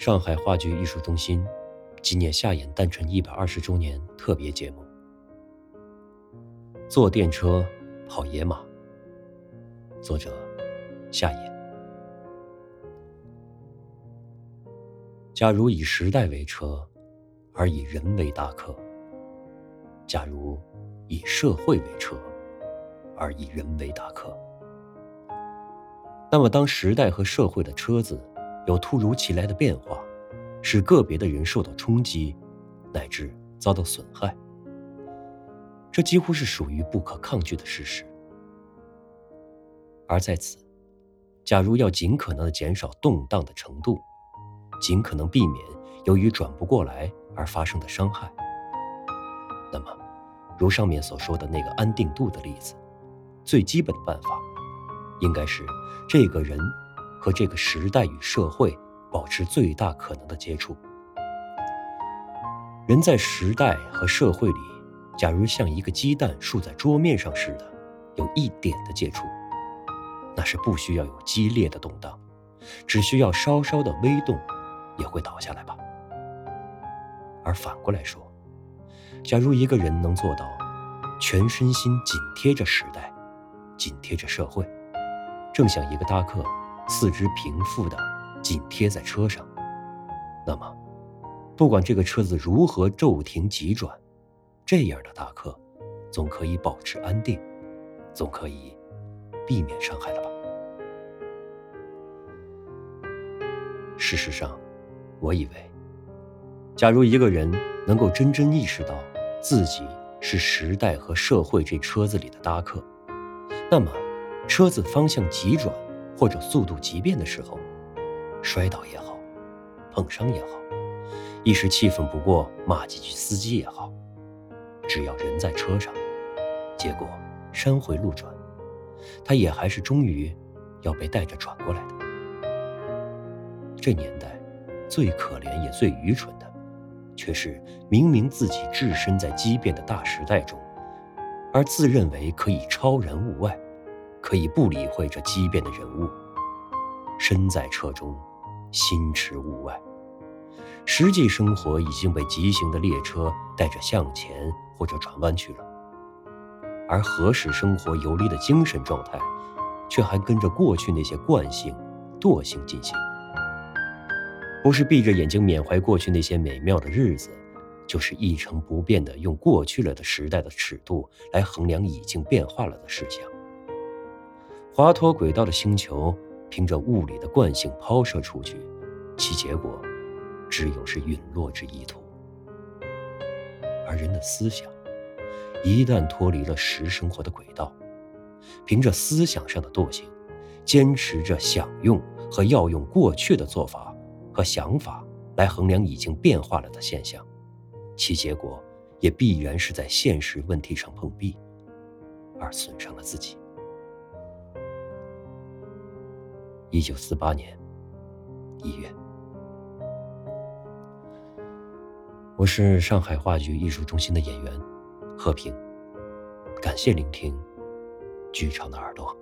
上海话剧艺术中心纪念夏衍诞辰一百二十周年特别节目。坐电车跑野马。作者：夏衍。假如以时代为车，而以人为大客；假如以社会为车，而以人为大客，那么当时代和社会的车子有突如其来的变化，使个别的人受到冲击，乃至遭到损害，这几乎是属于不可抗拒的事实。而在此，假如要尽可能的减少动荡的程度，尽可能避免由于转不过来而发生的伤害，那么，如上面所说的那个安定度的例子，最基本的办法，应该是这个人和这个时代与社会。保持最大可能的接触。人在时代和社会里，假如像一个鸡蛋竖在桌面上似的，有一点的接触，那是不需要有激烈的动荡，只需要稍稍的微动，也会倒下来吧。而反过来说，假如一个人能做到全身心紧贴着时代，紧贴着社会，正像一个搭客，四肢平复的。紧贴在车上，那么，不管这个车子如何骤停急转，这样的大客，总可以保持安定，总可以避免伤害了吧？事实上，我以为，假如一个人能够真正意识到自己是时代和社会这车子里的搭客，那么，车子方向急转或者速度急变的时候，摔倒也好，碰伤也好，一时气愤不过骂几句司机也好，只要人在车上，结果山回路转，他也还是终于要被带着转过来的。这年代最可怜也最愚蠢的，却是明明自己置身在激变的大时代中，而自认为可以超然物外，可以不理会这激变的人物，身在车中。心驰物外，实际生活已经被急行的列车带着向前或者转弯去了，而何使生活游离的精神状态，却还跟着过去那些惯性、惰性进行。不是闭着眼睛缅怀过去那些美妙的日子，就是一成不变的用过去了的时代的尺度来衡量已经变化了的事项。滑脱轨道的星球。凭着物理的惯性抛射出去，其结果只有是陨落之意图。而人的思想一旦脱离了实生活的轨道，凭着思想上的惰性，坚持着想用和要用过去的做法和想法来衡量已经变化了的现象，其结果也必然是在现实问题上碰壁，而损伤了自己。一九四八年一月，我是上海话剧艺术中心的演员贺平，感谢聆听剧场的耳朵。